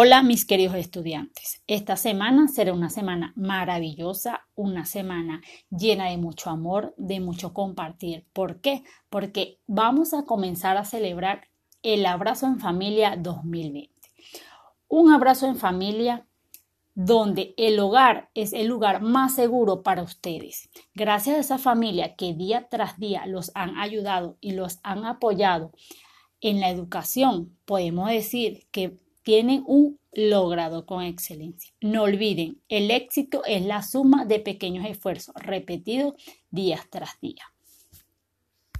Hola mis queridos estudiantes, esta semana será una semana maravillosa, una semana llena de mucho amor, de mucho compartir. ¿Por qué? Porque vamos a comenzar a celebrar el abrazo en familia 2020. Un abrazo en familia donde el hogar es el lugar más seguro para ustedes. Gracias a esa familia que día tras día los han ayudado y los han apoyado en la educación, podemos decir que tienen un logrado con excelencia. No olviden, el éxito es la suma de pequeños esfuerzos repetidos día tras día.